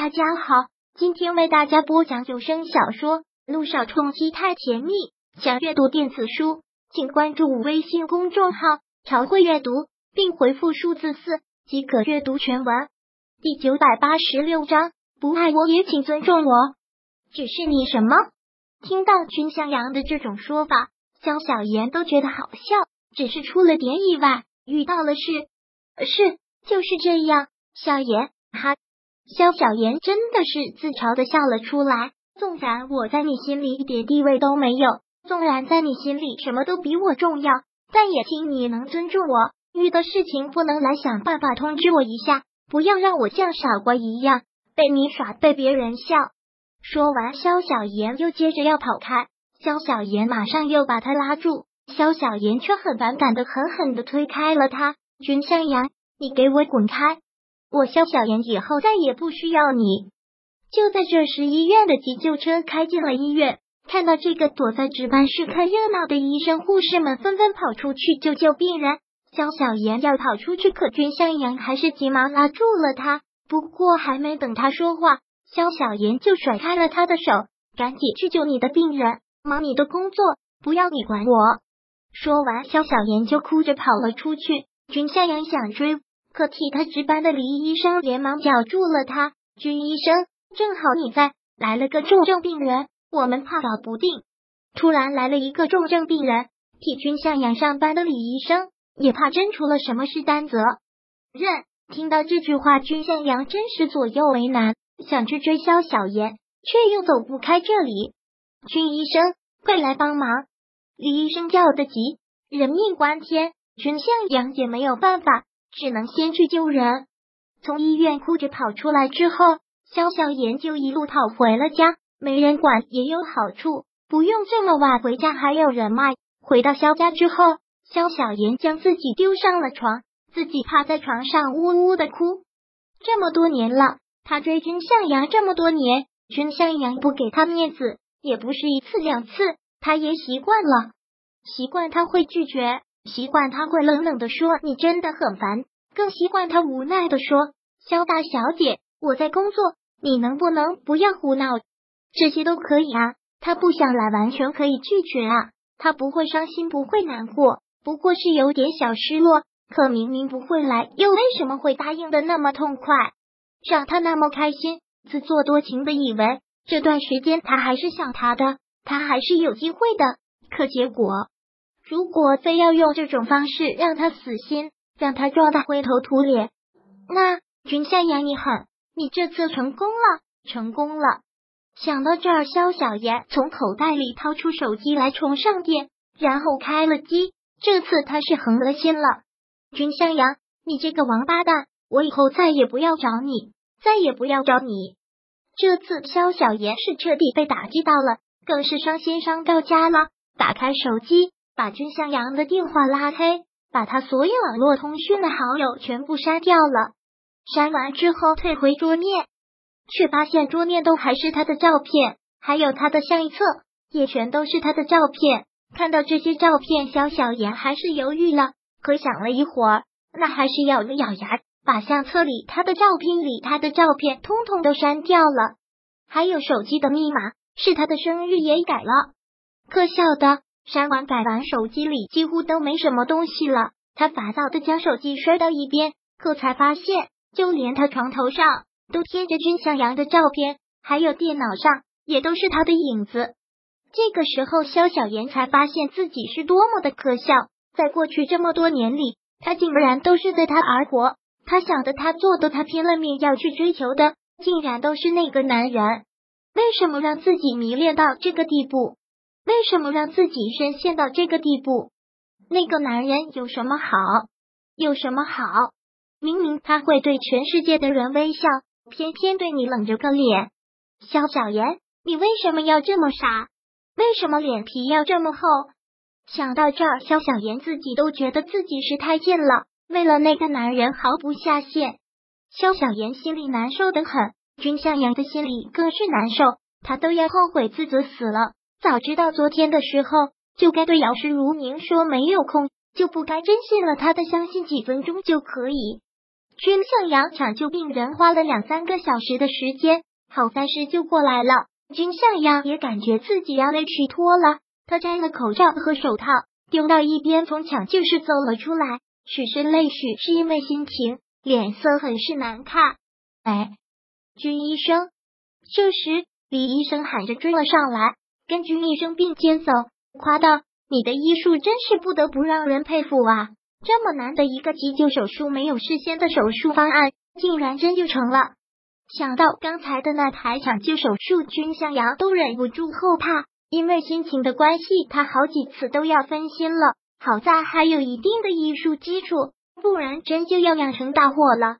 大家好，今天为大家播讲有声小说《路上冲击太甜蜜》。想阅读电子书，请关注微信公众号“朝会阅读”，并回复数字四即可阅读全文。第九百八十六章，不爱我也请尊重我。只是你什么？听到君向阳的这种说法，江小妍都觉得好笑。只是出了点意外，遇到了事，是就是这样。小妍，哈。萧小言真的是自嘲的笑了出来。纵然我在你心里一点地位都没有，纵然在你心里什么都比我重要，但也请你能尊重我。遇到事情不能来想办法通知我一下，不要让我像傻瓜一样被你耍，被别人笑。说完，萧小言又接着要跑开，萧小言马上又把他拉住，萧小言却很反感的狠狠的推开了他。君向阳，你给我滚开！我萧小言以后再也不需要你。就在这时，医院的急救车开进了医院。看到这个躲在值班室看热闹的医生护士们纷纷跑出去救救病人。萧小言要跑出去，可君向阳还是急忙拉住了他。不过还没等他说话，萧小言就甩开了他的手，赶紧去救你的病人，忙你的工作，不要你管我。说完，萧小言就哭着跑了出去。君向阳想追。可替他值班的李医生连忙叫住了他。君医生，正好你在，来了个重症病人，我们怕搞不定。突然来了一个重症病人，替君向阳上班的李医生也怕真出了什么事担责任。听到这句话，君向阳真是左右为难，想去追萧小言，却又走不开这里。君医生，快来帮忙！李医生叫得急，人命关天，君向阳也没有办法。只能先去救人。从医院哭着跑出来之后，萧小妍就一路跑回了家。没人管也有好处，不用这么晚回家，还有人脉。回到萧家之后，萧小妍将自己丢上了床，自己趴在床上呜呜的哭。这么多年了，他追君向阳这么多年，君向阳不给他面子，也不是一次两次，他也习惯了，习惯他会拒绝。习惯他会冷冷的说你真的很烦，更习惯他无奈的说肖大小姐我在工作，你能不能不要胡闹？这些都可以啊，他不想来完全可以拒绝啊，他不会伤心不会难过，不过是有点小失落。可明明不会来，又为什么会答应的那么痛快，让他那么开心？自作多情的以为这段时间他还是想他的，他还是有机会的，可结果。如果非要用这种方式让他死心，让他撞得灰头土脸，那君向阳你狠，你这次成功了，成功了。想到这儿，萧小言从口袋里掏出手机来充上电，然后开了机。这次他是横了心了。君向阳，你这个王八蛋，我以后再也不要找你，再也不要找你。这次萧小言是彻底被打击到了，更是伤心伤到家了。打开手机。把君向阳的电话拉黑，把他所有网络通讯的好友全部删掉了。删完之后退回桌面，却发现桌面都还是他的照片，还有他的相册也全都是他的照片。看到这些照片，肖小妍还是犹豫了，可想了一会儿，那还是咬了咬牙，把相册里他的照片里他的照片通通都删掉了。还有手机的密码是他的生日也改了，可笑的。删完改完，手机里几乎都没什么东西了。他烦躁的将手机摔到一边，可才发现，就连他床头上都贴着君向阳的照片，还有电脑上也都是他的影子。这个时候，肖小妍才发现自己是多么的可笑。在过去这么多年里，他竟然都是为他而活。他想的，他做的，他拼了命要去追求的，竟然都是那个男人。为什么让自己迷恋到这个地步？为什么让自己深陷到这个地步？那个男人有什么好？有什么好？明明他会对全世界的人微笑，偏偏对你冷着个脸。肖小妍，你为什么要这么傻？为什么脸皮要这么厚？想到这儿，肖小妍自己都觉得自己是太贱了，为了那个男人毫不下线。肖小妍心里难受的很，君向阳的心里更是难受，他都要后悔自责死了。早知道昨天的时候就该对姚氏如明说没有空，就不该真信了他的相信几分钟就可以。君向阳抢救病人花了两三个小时的时间，好在是救过来了。君向阳也感觉自己要累虚脱了，他摘了口罩和手套，丢到一边，从抢救室走了出来。许是泪，许是因为心情，脸色很是难看。哎，君医生！这时李医生喊着追了上来，根据医生并肩走，夸道：“你的医术真是不得不让人佩服啊！这么难的一个急救手术，没有事先的手术方案，竟然真就成了。”想到刚才的那台抢救手术，君向阳都忍不住后怕。因为心情的关系，他好几次都要分心了。好在还有一定的医术基础，不然真就要酿成大祸了。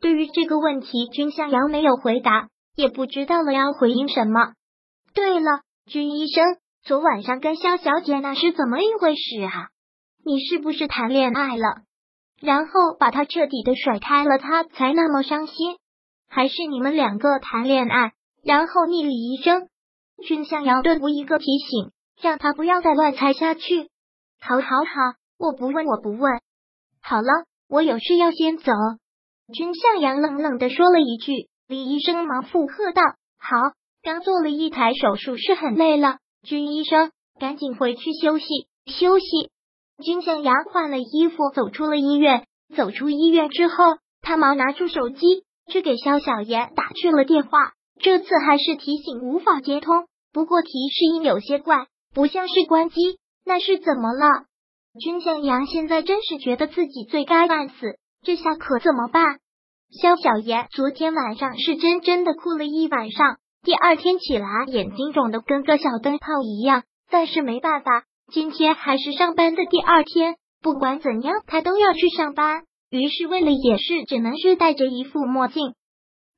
对于这个问题，君向阳没有回答，也不知道了要回应什么。对了，君医生，昨晚上跟肖小姐那是怎么一回事啊？你是不是谈恋爱了，然后把她彻底的甩开了，她才那么伤心？还是你们两个谈恋爱，然后你李医生？君向阳顿无一个提醒，让他不要再乱猜下去。好，好，好，我不问，我不问。好了，我有事要先走。君向阳冷冷的说了一句，李医生忙附和道：“好，刚做了一台手术，是很累了。君医生，赶紧回去休息休息。”君向阳换了衣服，走出了医院。走出医院之后，他忙拿出手机，去给肖小妍打去了电话。这次还是提醒无法接通，不过提示音有些怪，不像是关机。那是怎么了？君向阳现在真是觉得自己罪该万死，这下可怎么办？肖小妍昨天晚上是真真的哭了一晚上，第二天起来眼睛肿的跟个小灯泡一样。但是没办法，今天还是上班的第二天，不管怎样，他都要去上班。于是为了掩饰，只能是戴着一副墨镜。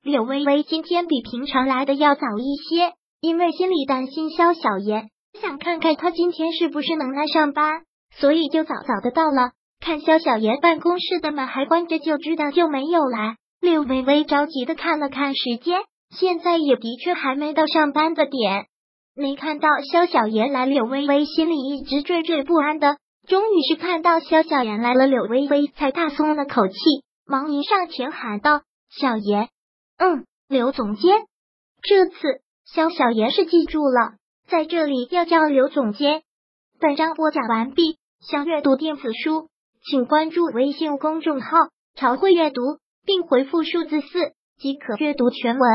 柳微微今天比平常来的要早一些，因为心里担心肖小妍。想看看他今天是不是能来上班，所以就早早的到了。看肖小妍办公室的门还关着，就知道就没有来。柳微微着急的看了看时间，现在也的确还没到上班的点。没看到肖小妍来，柳微微心里一直惴惴不安的。终于是看到肖小妍来了，柳微微才大松了口气，忙迎上前喊道：“小妍，嗯，刘总监。”这次肖小妍是记住了。在这里要叫刘总监。本章播讲完毕。想阅读电子书，请关注微信公众号“朝会阅读”，并回复数字四即可阅读全文。